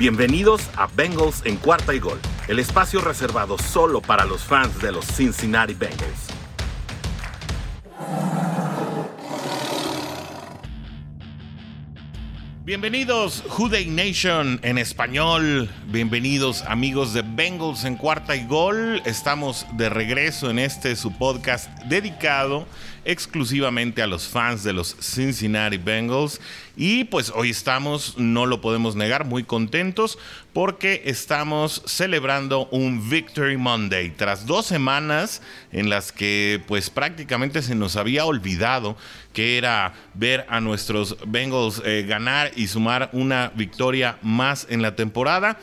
Bienvenidos a Bengals en cuarta y gol, el espacio reservado solo para los fans de los Cincinnati Bengals. Bienvenidos Juday Nation en español. Bienvenidos amigos de Bengals en cuarta y gol. Estamos de regreso en este su podcast dedicado exclusivamente a los fans de los Cincinnati Bengals. Y pues hoy estamos, no lo podemos negar, muy contentos porque estamos celebrando un Victory Monday. Tras dos semanas en las que pues prácticamente se nos había olvidado que era ver a nuestros Bengals eh, ganar y sumar una victoria más en la temporada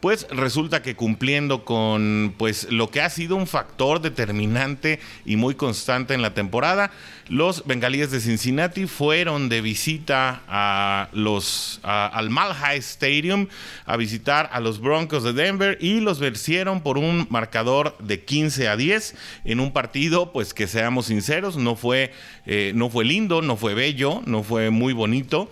pues resulta que cumpliendo con pues lo que ha sido un factor determinante y muy constante en la temporada, los bengalíes de Cincinnati fueron de visita a los al Malhai Stadium a visitar a los Broncos de Denver y los vencieron por un marcador de 15 a 10 en un partido pues que seamos sinceros no fue eh, no fue lindo, no fue bello, no fue muy bonito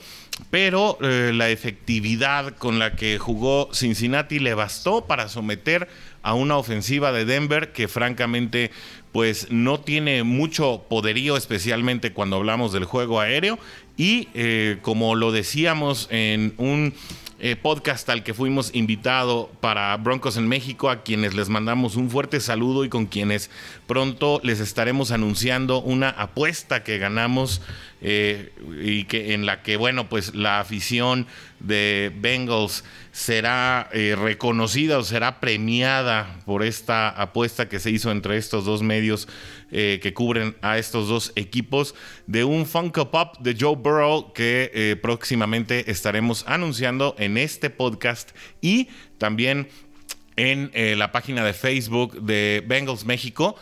pero eh, la efectividad con la que jugó Cincinnati le bastó para someter a una ofensiva de Denver que francamente pues no tiene mucho poderío especialmente cuando hablamos del juego aéreo. Y eh, como lo decíamos en un eh, podcast al que fuimos invitado para Broncos en México, a quienes les mandamos un fuerte saludo y con quienes pronto les estaremos anunciando una apuesta que ganamos eh, y que en la que, bueno, pues la afición de Bengals será eh, reconocida o será premiada por esta apuesta que se hizo entre estos dos medios eh, que cubren a estos dos equipos de un Funko Pop de Joe Burrow que próximamente estaremos anunciando en este podcast y también en la página de Facebook de Bengals México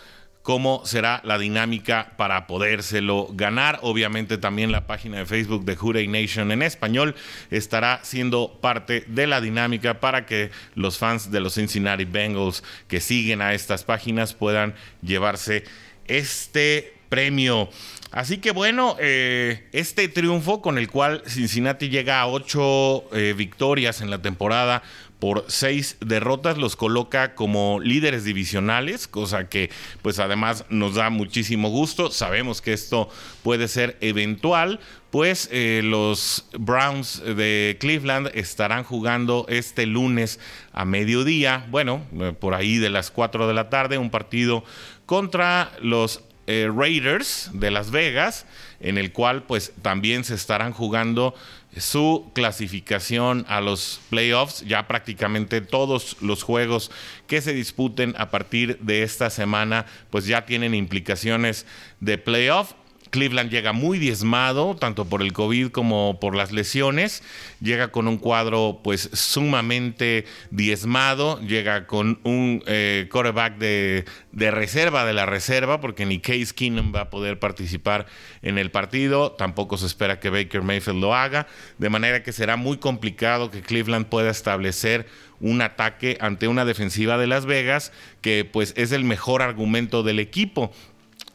cómo será la dinámica para podérselo ganar. Obviamente también la página de Facebook de Hurray Nation en español estará siendo parte de la dinámica para que los fans de los Cincinnati Bengals que siguen a estas páginas puedan llevarse este premio. Así que bueno, eh, este triunfo con el cual Cincinnati llega a ocho eh, victorias en la temporada por seis derrotas los coloca como líderes divisionales, cosa que pues además nos da muchísimo gusto. Sabemos que esto puede ser eventual, pues eh, los Browns de Cleveland estarán jugando este lunes a mediodía, bueno, por ahí de las 4 de la tarde, un partido contra los eh, Raiders de Las Vegas, en el cual pues también se estarán jugando su clasificación a los playoffs. Ya prácticamente todos los juegos que se disputen a partir de esta semana, pues ya tienen implicaciones de playoff. Cleveland llega muy diezmado, tanto por el COVID como por las lesiones. Llega con un cuadro pues sumamente diezmado. Llega con un eh, quarterback de, reserva de la reserva, porque ni Case Keenum va a poder participar en el partido. Tampoco se espera que Baker Mayfield lo haga. De manera que será muy complicado que Cleveland pueda establecer un ataque ante una defensiva de Las Vegas que pues es el mejor argumento del equipo.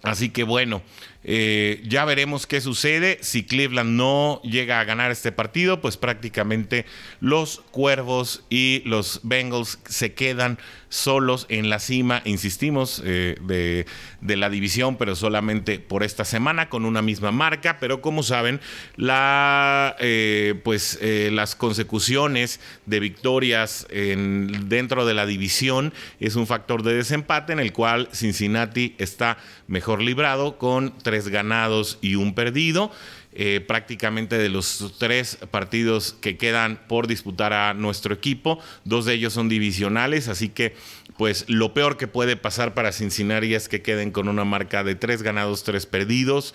Así que bueno, eh, ya veremos qué sucede. Si Cleveland no llega a ganar este partido, pues prácticamente los Cuervos y los Bengals se quedan solos en la cima, insistimos, eh, de, la división, pero solamente por esta semana con una misma marca. Pero como saben, eh, pues, las consecuciones de victorias en, dentro de la división es un factor de desempate en el cual Cincinnati está mejor librado con tres ganados y un perdido. Eh, prácticamente de los tres partidos que quedan por disputar a nuestro equipo, dos de ellos son divisionales, así que pues lo peor que puede pasar para Cincinnati es que queden con una marca de tres ganados, tres perdidos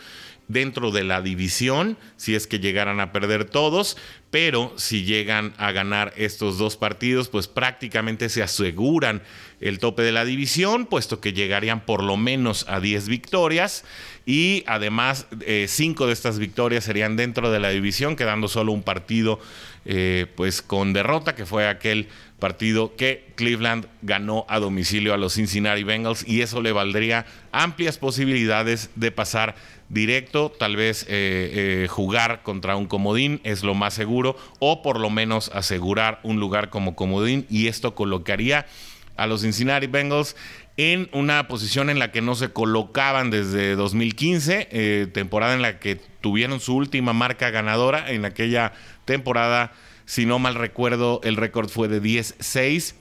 dentro de la división, si es que llegaran a perder todos, pero si llegan a ganar estos dos partidos, pues prácticamente se aseguran el tope de la división, puesto que llegarían por lo menos a 10 victorias y además eh, cinco de estas victorias serían dentro de la división, quedando solo un partido eh, pues con derrota, que fue aquel partido que Cleveland ganó a domicilio a los Cincinnati Bengals. Y eso le valdría amplias posibilidades de pasar directo, tal vez eh, jugar contra un comodín es lo más seguro seguro o por lo menos asegurar un lugar como comodín. Y esto colocaría a los Cincinnati Bengals en una posición en la que no se colocaban desde 2015, eh, temporada en la que tuvieron su última marca ganadora. En aquella temporada, si no mal recuerdo, el récord fue de 10-6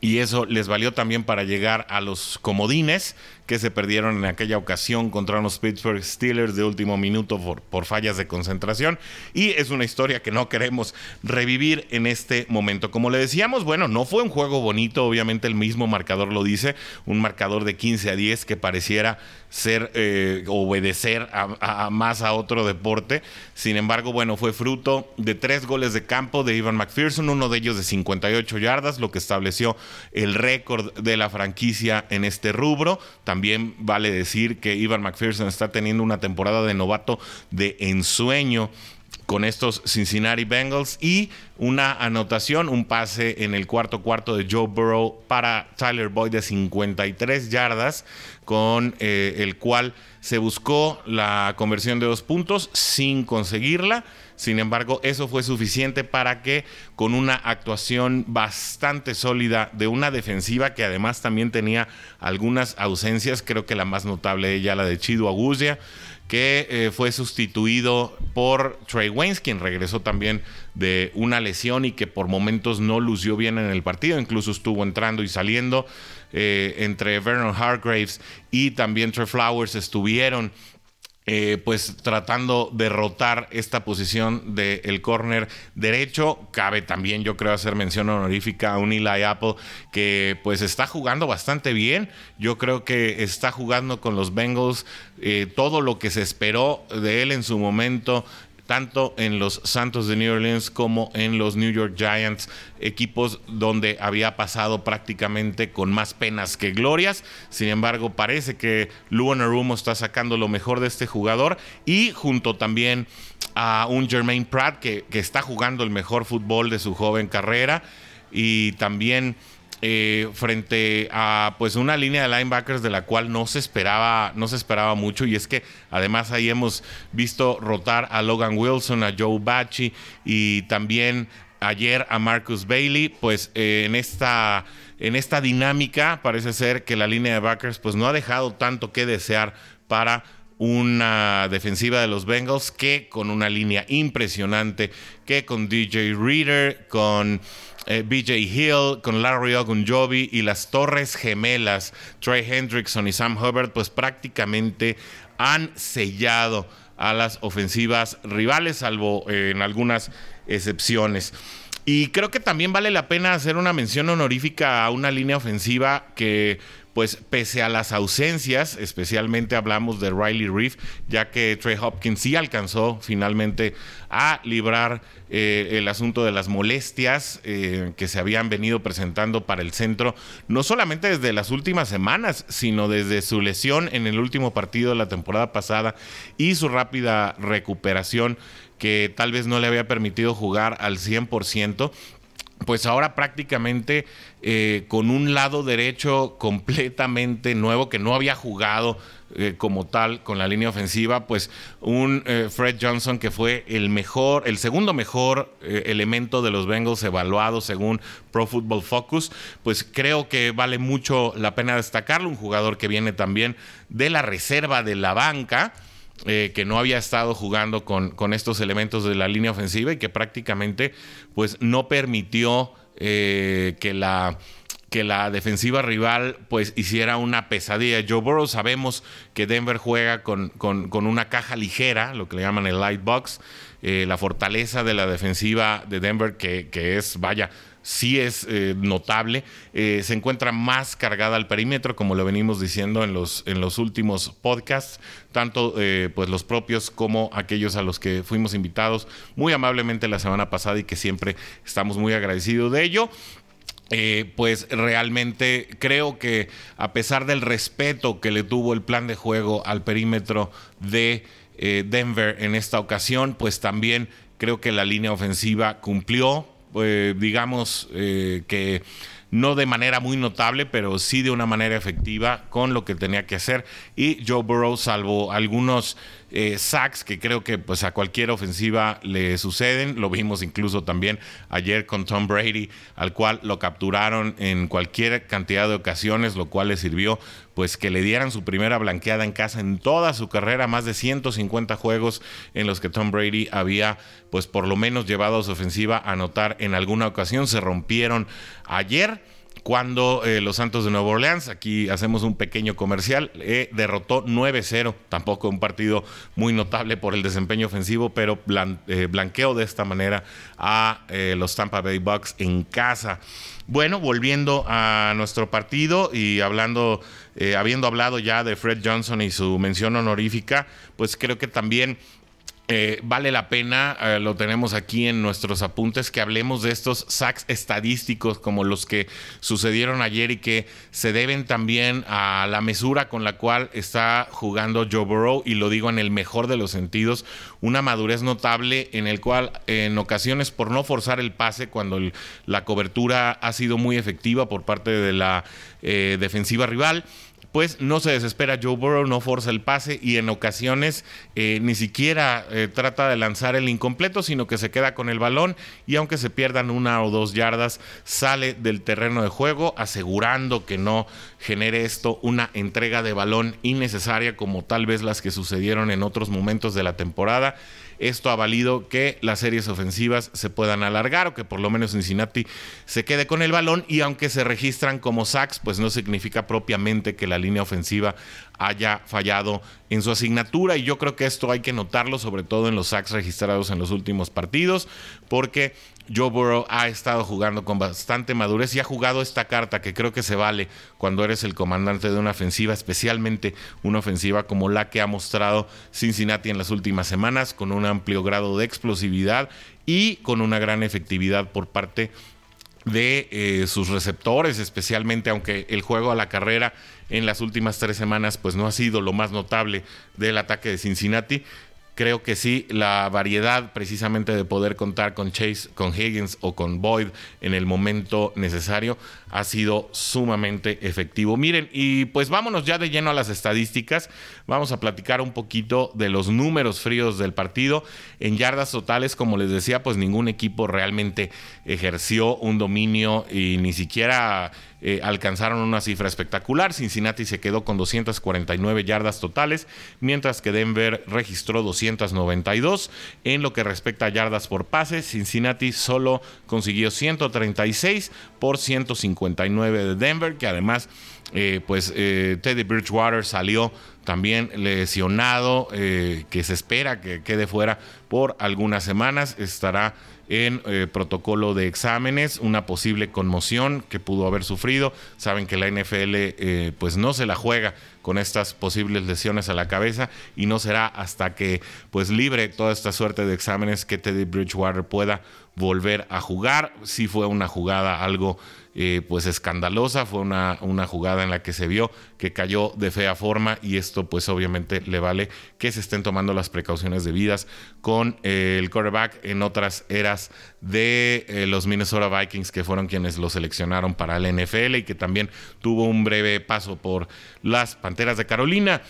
y eso les valió también para llegar a los comodines que se perdieron en aquella ocasión contra los Pittsburgh Steelers de último minuto por, por, fallas de concentración. Y es una historia que no queremos revivir en este momento. Como le decíamos, bueno, no fue un juego bonito, obviamente el mismo marcador lo dice, un marcador de 15 a 10 que pareciera ser eh, obedecer a, más a otro deporte. Sin embargo, bueno, fue fruto de tres goles de campo de Ivan McPherson, uno de ellos de 58 yardas, lo que estableció el récord de la franquicia en este rubro. También vale decir que Ivan McPherson está teniendo una temporada de novato de ensueño con estos Cincinnati Bengals y una anotación, un pase en el cuarto cuarto de Joe Burrow para Tyler Boyd de 53 yardas, con eh, el cual se buscó la conversión de dos puntos sin conseguirla. Sin embargo, eso fue suficiente para que con una actuación bastante sólida de una defensiva que además también tenía algunas ausencias, creo que la más notable ella la de Chido Agusia, que eh, fue sustituido por Trey Waynes, quien regresó también de una lesión y que por momentos no lució bien en el partido, incluso estuvo entrando y saliendo. Eh, entre Vernon Hargraves y también Trey Flowers estuvieron eh, pues tratando de rotar esta posición del corner derecho. Cabe también, yo creo, hacer mención honorífica a un Eli Apple que pues está jugando bastante bien. Yo creo que está jugando con los Bengals eh, todo lo que se esperó de él en su momento tanto en los Santos de New Orleans como en los New York Giants, equipos donde había pasado prácticamente con más penas que glorias. Sin embargo, parece que Luan Arumo está sacando lo mejor de este jugador y junto también a un Jermaine Pratt que, que está jugando el mejor fútbol de su joven carrera y también eh, frente a pues una línea de linebackers de la cual no se esperaba no se esperaba mucho. Y es que además ahí hemos visto rotar a Logan Wilson a Joe Bachi y también ayer a Marcus Bailey. Pues eh, en esta en esta dinámica parece ser que la línea de backers pues no ha dejado tanto que desear para una defensiva de los Bengals que con una línea impresionante, que con DJ Reader, con eh, BJ Hill, con Larry Ogunjobi y las Torres Gemelas, Trey Hendrickson y Sam Hubbard, pues prácticamente han sellado a las ofensivas rivales, salvo eh, en algunas excepciones. Y creo que también vale la pena hacer una mención honorífica a una línea ofensiva que pues pese a las ausencias, especialmente hablamos de Riley Reef, ya que Trey Hopkins sí alcanzó finalmente a librar eh, el asunto de las molestias eh, que se habían venido presentando para el centro, no solamente desde las últimas semanas, sino desde su lesión en el último partido de la temporada pasada y su rápida recuperación que tal vez no le había permitido jugar al 100%, pues ahora prácticamente eh, con un lado derecho completamente nuevo que no había jugado eh, como tal con la línea ofensiva, pues un eh, Fred Johnson que fue el mejor, el segundo mejor elemento de los Bengals evaluado según Pro Football Focus, pues creo que vale mucho la pena destacarlo, un jugador que viene también de la reserva de la banca eh, que no había estado jugando con, con, estos elementos de la línea ofensiva y que prácticamente pues no permitió eh, que la que la defensiva rival pues hiciera una pesadilla. Joe Burrow sabemos que Denver juega con, con, una caja ligera, lo que le llaman el light box. Eh, la fortaleza de la defensiva de Denver, que, que es, vaya, sí es eh, notable. Eh, se encuentra más cargada al perímetro, como lo venimos diciendo en los, en los últimos podcasts, tanto eh, pues los propios como aquellos a los que fuimos invitados muy amablemente la semana pasada y que siempre estamos muy agradecidos de ello. pues realmente creo que a pesar del respeto que le tuvo el plan de juego al perímetro de Denver en esta ocasión, pues también creo que la línea ofensiva cumplió, eh, digamos eh, que no de manera muy notable, pero sí de una manera efectiva con lo que tenía que hacer. Y Joe Burrow, salvo algunos eh, sacks que creo que pues a cualquier ofensiva le suceden. Lo vimos incluso también ayer con Tom Brady, al cual lo capturaron en cualquier cantidad de ocasiones, lo cual le sirvió pues que le dieran su primera blanqueada en casa en toda su carrera, más de 150 juegos en los que Tom Brady había pues por lo menos llevado a su ofensiva a anotar en alguna ocasión. Se rompieron ayer cuando eh, los Santos de Nueva Orleans, aquí hacemos un pequeño comercial, eh, derrotó 9-0, tampoco un partido muy notable por el desempeño ofensivo, pero eh, blanqueó de esta manera a los Tampa Bay Bucks en casa. Bueno, volviendo a nuestro partido y hablando, habiendo hablado ya de Fred Johnson y su mención honorífica, pues creo que también eh, vale la pena, eh, lo tenemos aquí en nuestros apuntes, que hablemos de estos sacks estadísticos como los que sucedieron ayer y que se deben también a la mesura con la cual está jugando Joe Burrow, y lo digo en el mejor de los sentidos, una madurez notable en el cual en ocasiones por no forzar el pase cuando la cobertura ha sido muy efectiva por parte de la eh, defensiva rival, pues no se desespera Joe Burrow, no forza el pase y en ocasiones eh, ni siquiera eh, trata de lanzar el incompleto, sino que se queda con el balón y aunque se pierdan una o dos yardas, sale del terreno de juego asegurando que no genere esto una entrega de balón innecesaria como tal vez las que sucedieron en otros momentos de la temporada. Esto ha valido que las series ofensivas se puedan alargar o que por lo menos Cincinnati se quede con el balón y aunque se registran como sacks, pues no significa propiamente que la línea ofensiva haya fallado en su asignatura. Y yo creo que esto hay que notarlo sobre todo en los sacks registrados en los últimos partidos porque Joe Burrow ha estado jugando con bastante madurez y ha jugado esta carta que creo que se vale cuando eres el comandante de una ofensiva, especialmente una ofensiva como la que ha mostrado Cincinnati en las últimas semanas, con un amplio grado de explosividad y con una gran efectividad por parte de eh, sus receptores, especialmente aunque el juego a la carrera en las últimas tres semanas pues no ha sido lo más notable del ataque de Cincinnati creo que sí, la variedad precisamente de poder contar con Chase, con Higgins o con Boyd en el momento necesario ha sido sumamente efectivo. Miren, y pues vámonos ya de lleno a las estadísticas. Vamos a platicar un poquito de los números fríos del partido. En yardas totales, como les decía, pues ningún equipo realmente ejerció un dominio y ni siquiera eh, alcanzaron una cifra espectacular. Cincinnati se quedó con 249 yardas totales, mientras que Denver registró 292. En lo que respecta a yardas por pase, Cincinnati solo consiguió 136 por 159 de Denver, que además, eh, pues eh, Teddy Bridgewater salió también lesionado, que se espera que quede fuera por algunas semanas. Estará en eh, protocolo de exámenes, una posible conmoción que pudo haber sufrido. Saben que la NFL eh, pues no se la juega con estas posibles lesiones a la cabeza y no será hasta que pues libre toda esta suerte de exámenes que Teddy Bridgewater pueda volver a jugar. Si fue una jugada algo eh, pues escandalosa, fue una, una, jugada en la que se vio que cayó de fea forma y esto pues obviamente le vale que se estén tomando las precauciones debidas con eh, el quarterback en otras eras de eh, los Minnesota Vikings que fueron quienes lo seleccionaron para el NFL y que también tuvo un breve paso por las Panteras de Carolina.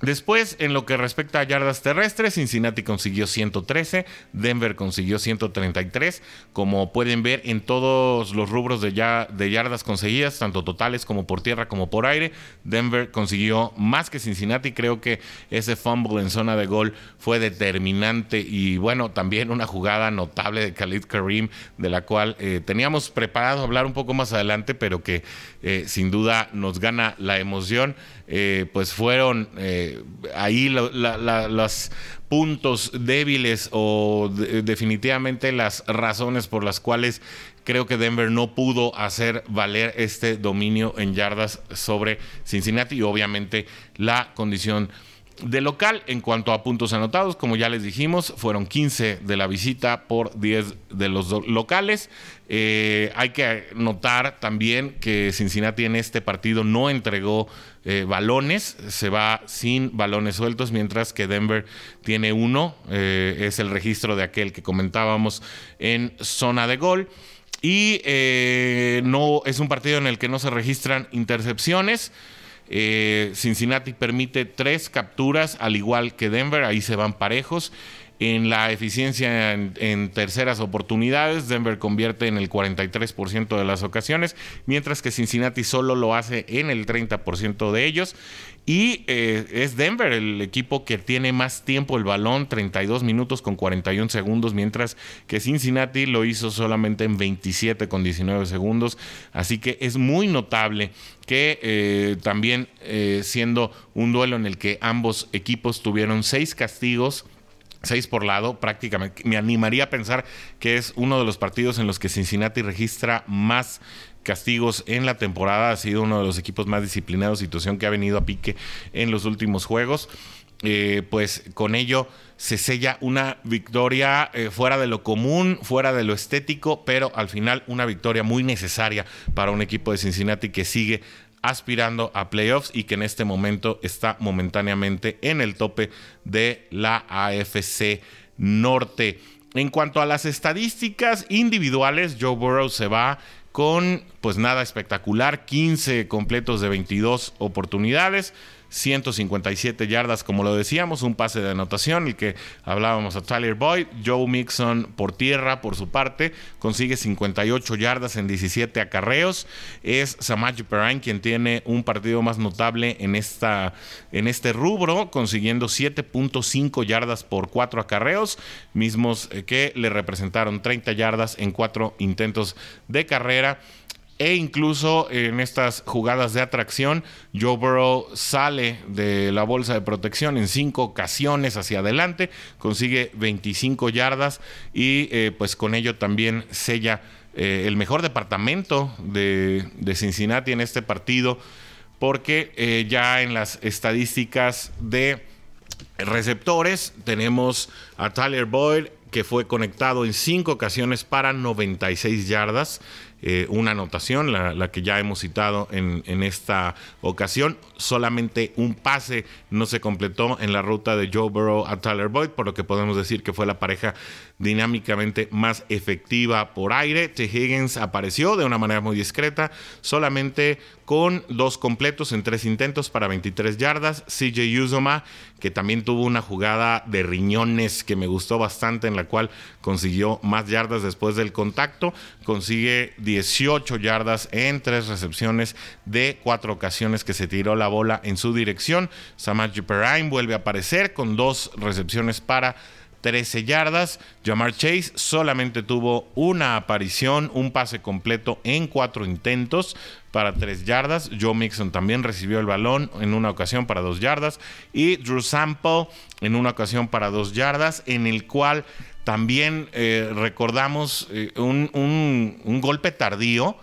Después, en lo que respecta a yardas terrestres, Cincinnati consiguió 113, Denver consiguió 133. Como pueden ver en todos los rubros de, de, yardas conseguidas, tanto totales como por tierra como por aire, Denver consiguió más que Cincinnati. Creo que ese fumble en zona de gol fue determinante y bueno, también una jugada notable de Khalid Karim, de la cual eh, teníamos preparado hablar un poco más adelante, pero que eh, sin duda nos gana la emoción. Eh, pues fueron eh, ahí los puntos débiles o definitivamente las razones por las cuales creo que Denver no pudo hacer valer este dominio en yardas sobre Cincinnati y obviamente la condición de local, en cuanto a puntos anotados, como ya les dijimos, fueron 15 de la visita por 10 de los locales. Eh, hay que notar también que Cincinnati en este partido no entregó eh, balones, se va sin balones sueltos, mientras que Denver tiene uno, eh, es el registro de aquel que comentábamos en zona de gol. Y no es un partido en el que no se registran intercepciones. Eh, Cincinnati permite tres capturas, al igual que Denver, ahí se van parejos. En la eficiencia en, terceras oportunidades, Denver convierte en el 43% de las ocasiones, mientras que Cincinnati solo lo hace en el 30% de ellos. Y eh, es Denver el equipo que tiene más tiempo el balón, 32 minutos con 41 segundos, mientras que Cincinnati lo hizo solamente en 27 con 19 segundos. Así que es muy notable que eh, también eh, siendo un duelo en el que ambos equipos tuvieron seis castigos, seis por lado, prácticamente. Me animaría a pensar que es uno de los partidos en los que Cincinnati registra más castigos en la temporada. Ha sido uno de los equipos más disciplinados, situación que ha venido a pique en los últimos juegos. Eh, pues con ello se sella una victoria eh, fuera de lo común, fuera de lo estético, pero al final una victoria muy necesaria para un equipo de Cincinnati que sigue aspirando a playoffs y que en este momento está momentáneamente en el tope de la AFC Norte. En cuanto a las estadísticas individuales, Joe Burrow se va con pues nada espectacular, 15 completos de 22 oportunidades, 157 yardas, como lo decíamos, un pase de anotación, el que hablábamos a Tyler Boyd. Joe Mixon por tierra, por su parte, consigue 58 yardas en 17 acarreos. Es Samaji Perrine quien tiene un partido más notable en, esta, en este rubro, consiguiendo 7.5 yardas por 4 acarreos, mismos eh, que le representaron 30 yardas en 4 intentos de carrera e incluso en estas jugadas de atracción, Joe Burrow sale de la bolsa de protección en cinco ocasiones hacia adelante, consigue 25 yardas y eh, pues con ello también sella eh, el mejor departamento de, Cincinnati en este partido, porque eh, ya en las estadísticas de receptores tenemos a Tyler Boyd que fue conectado en cinco ocasiones para 96 yardas. Eh, una anotación, la, que ya hemos citado en, en, esta ocasión. Solamente un pase no se completó en la ruta de Joe Burrow a Tyler Boyd, por lo que podemos decir que fue la pareja dinámicamente más efectiva por aire. T. Higgins apareció de una manera muy discreta, solamente con dos completos en tres intentos para 23 yardas. CJ Uzoma, que también tuvo una jugada de riñones que me gustó bastante, en la cual consiguió más yardas después del contacto, consigue 18 yardas en tres recepciones de cuatro ocasiones que se tiró la bola en su dirección. Samaji Perrine vuelve a aparecer con dos recepciones para 13 yardas. Jamar Chase solamente tuvo una aparición, un pase completo en cuatro intentos para 3 yardas. Joe Mixon también recibió el balón en una ocasión para 2 yardas. Y Drew Sample en una ocasión para 2 yardas, en el cual también eh, recordamos eh, un, golpe tardío.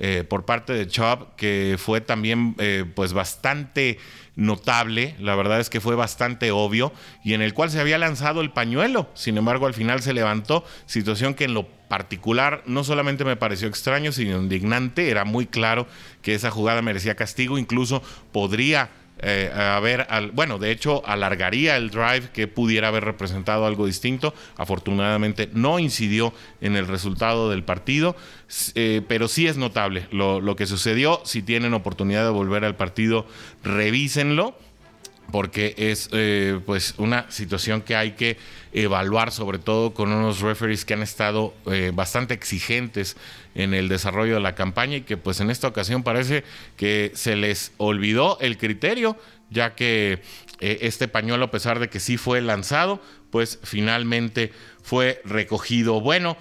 Eh, por parte de Chubb, que fue también pues bastante notable, la verdad es que fue bastante obvio, y en el cual se había lanzado el pañuelo, sin embargo al final se levantó, situación que en lo particular no solamente me pareció extraño, sino indignante, era muy claro que esa jugada merecía castigo, incluso podría eh, haber, al, bueno, de hecho alargaría el drive que pudiera haber representado algo distinto. Afortunadamente no incidió en el resultado del partido, eh, pero sí es notable lo, lo que sucedió. Si tienen oportunidad de volver al partido, revísenlo porque es eh, pues una situación que hay que evaluar sobre todo con unos referees que han estado eh, bastante exigentes en el desarrollo de la campaña y que pues en esta ocasión parece que se les olvidó el criterio ya que eh, este pañuelo a pesar de que sí fue lanzado pues finalmente fue recogido. Bueno,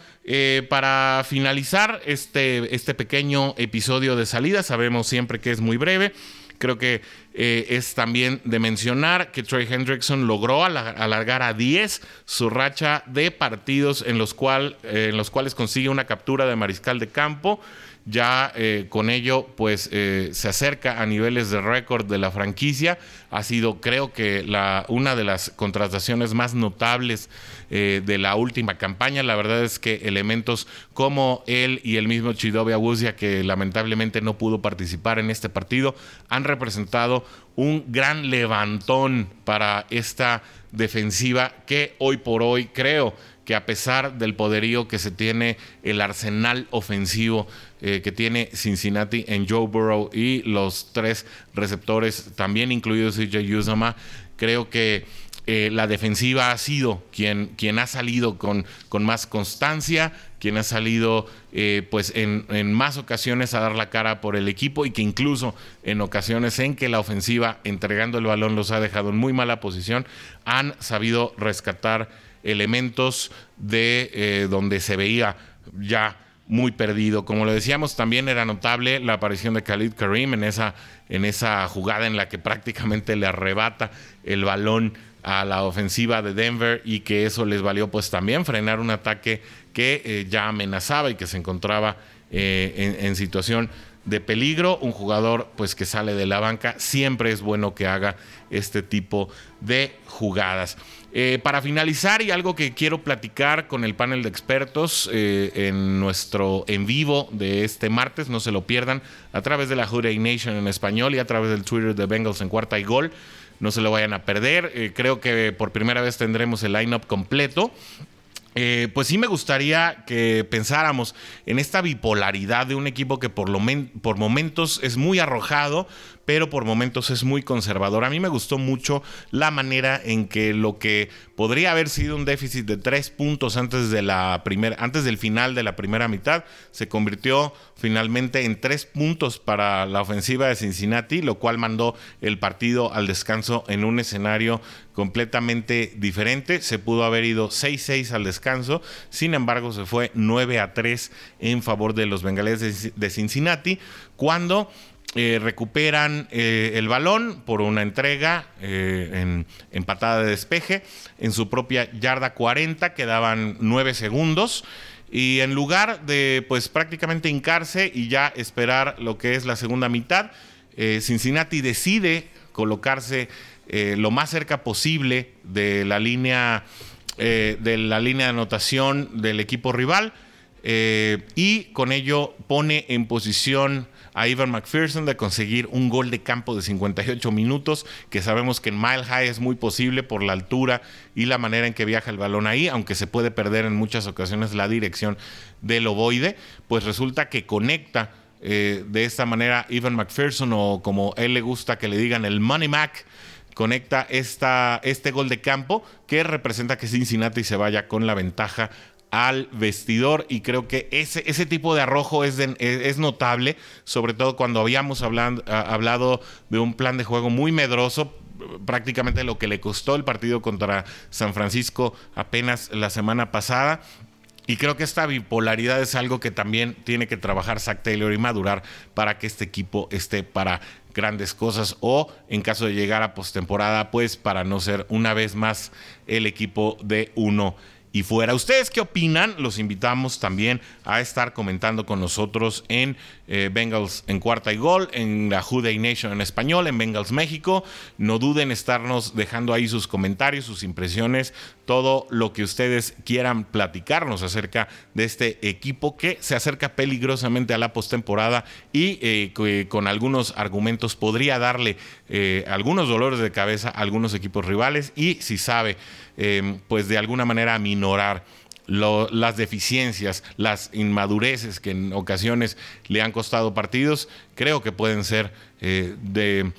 para finalizar este, este pequeño episodio de salida, sabemos siempre que es muy breve. Creo que eh, es también de mencionar que Trey Hendrickson logró alargar a 10 su racha de partidos en los, cual, eh, en los cuales consigue una captura de mariscal de campo ya eh, con ello pues eh, se acerca a niveles de récord de la franquicia. Ha sido creo que la, una de las contrataciones más notables eh, de la última campaña. La verdad es que elementos como él y el mismo Chidobe Agusia, que lamentablemente no pudo participar en este partido, han representado un gran levantón para esta defensiva que hoy por hoy creo que a pesar del poderío que se tiene el arsenal ofensivo eh, que tiene Cincinnati en Joe Burrow y los tres receptores, también incluidos CJ Uzama, creo que eh, la defensiva ha sido quien, quien ha salido con, con más constancia, quien ha salido eh, pues en, en, más ocasiones a dar la cara por el equipo y que incluso en ocasiones en que la ofensiva entregando el balón los ha dejado en muy mala posición, han sabido rescatar elementos de donde se veía ya muy perdido. Como lo decíamos, también era notable la aparición de Khalid Karim en esa, en esa jugada en la que prácticamente le arrebata el balón a la ofensiva de Denver y que eso les valió pues también frenar un ataque que eh, ya amenazaba y que se encontraba eh, en, situación de peligro. Un jugador pues que sale de la banca siempre es bueno que haga este tipo de jugadas. Eh, para finalizar y algo que quiero platicar con el panel de expertos en nuestro en vivo de este martes, no se lo pierdan, a través de la Hooday Nation en español y a través del Twitter de Bengals en cuarta y gol no se lo vayan a perder. Eh, creo que por primera vez tendremos el lineup completo. Eh, pues sí me gustaría que pensáramos en esta bipolaridad de un equipo que por, lo por momentos es muy arrojado, pero por momentos es muy conservador. A mí me gustó mucho la manera en que lo que podría haber sido un déficit de tres puntos antes, de la primera, antes del final de la primera mitad se convirtió finalmente en tres puntos para la ofensiva de Cincinnati, lo cual mandó el partido al descanso en un escenario completamente diferente. Se pudo haber ido 6-6 al descanso, sin embargo se fue 9 a 3 en favor de los bengalíes de Cincinnati, cuando eh, recuperan eh, el balón por una entrega eh, en, patada de despeje en su propia yarda 40, quedaban 9 segundos. Y en lugar de pues prácticamente hincarse y ya esperar lo que es la segunda mitad, Cincinnati decide colocarse lo más cerca posible de la línea de la línea de anotación del equipo rival y con ello pone en posición a Ivan McPherson de conseguir un gol de campo de 58 minutos, que sabemos que en Mile High es muy posible por la altura y la manera en que viaja el balón ahí, aunque se puede perder en muchas ocasiones la dirección del ovoide, pues resulta que conecta eh, de esta manera Ivan McPherson o como él le gusta que le digan el Money Mac conecta esta, este gol de campo que representa que Cincinnati se vaya con la ventaja al vestidor y creo que ese, ese tipo de arrojo es, es notable, sobre todo cuando habíamos hablado de un plan de juego muy medroso, prácticamente lo que le costó el partido contra San Francisco apenas la semana pasada. Y creo que esta bipolaridad es algo que también tiene que trabajar Zach Taylor y madurar para que este equipo esté para grandes cosas o en caso de llegar a postemporada, pues para no ser una vez más el equipo de uno y fuera. ¿Ustedes qué opinan? Los invitamos también a estar comentando con nosotros en eh, Bengals en cuarta y gol, en la Juday Nation en español, en Bengals México. No duden estarnos dejando ahí sus comentarios, sus impresiones, todo lo que ustedes quieran platicarnos acerca de este equipo que se acerca peligrosamente a la postemporada y eh, con algunos argumentos podría darle eh, algunos dolores de cabeza a algunos equipos rivales y si sabe pues de alguna manera aminorar las deficiencias, las inmadureces que en ocasiones le han costado partidos, creo que pueden ser eh, de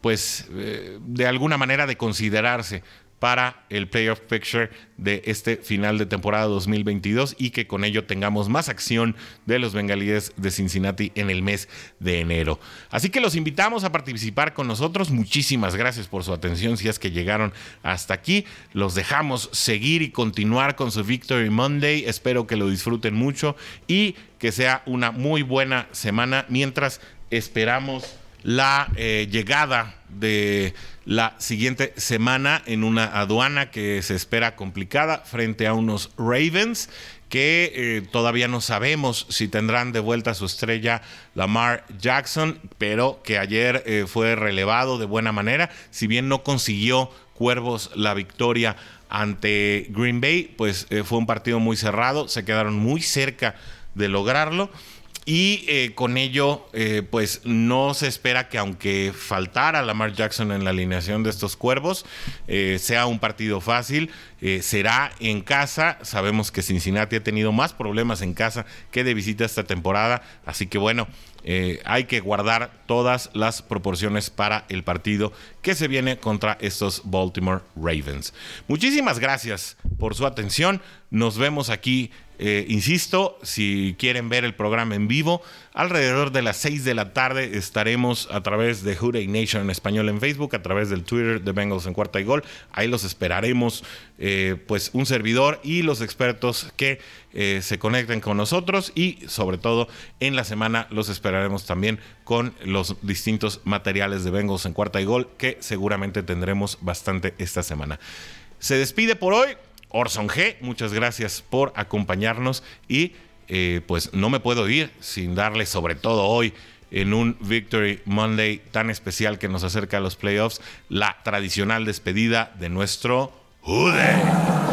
pues eh, de alguna manera de considerarse para el playoff picture de este final de temporada 2022 y que con ello tengamos más acción de los bengalíes de Cincinnati en el mes de enero. Así que los invitamos a participar con nosotros. Muchísimas gracias por su atención si es que llegaron hasta aquí. Los dejamos seguir y continuar con su Victory Monday. Espero que lo disfruten mucho y que sea una muy buena semana mientras esperamos la eh, llegada de la siguiente semana en una aduana que se espera complicada frente a unos Ravens que eh, todavía no sabemos si tendrán de vuelta su estrella Lamar Jackson, pero que ayer eh, fue relevado de buena manera, si bien no consiguió Cuervos la victoria ante Green Bay, pues fue un partido muy cerrado, se quedaron muy cerca de lograrlo Y eh, con ello, eh, pues no se espera que aunque faltara Lamar Jackson en la alineación de estos cuervos, eh, sea un partido fácil. será en casa. Sabemos que Cincinnati ha tenido más problemas en casa que de visita esta temporada. Así que bueno, hay que guardar todas las proporciones para el partido que se viene contra estos Baltimore Ravens. Muchísimas gracias por su atención. Nos vemos aquí eh, insisto, si quieren ver el programa en vivo, alrededor de las 6 de la tarde estaremos a través de Hooday Nation en español en Facebook, a través del Twitter de Bengals en cuarta y gol. Ahí los esperaremos, eh, pues un servidor y los expertos que eh, se conecten con nosotros y sobre todo en la semana los esperaremos también con los distintos materiales de Bengals en cuarta y gol que seguramente tendremos bastante esta semana. Se despide por hoy. Orson G, muchas gracias por acompañarnos y eh, pues no me puedo ir sin darle sobre todo hoy en un Victory Monday tan especial que nos acerca a los playoffs la tradicional despedida de nuestro Jude.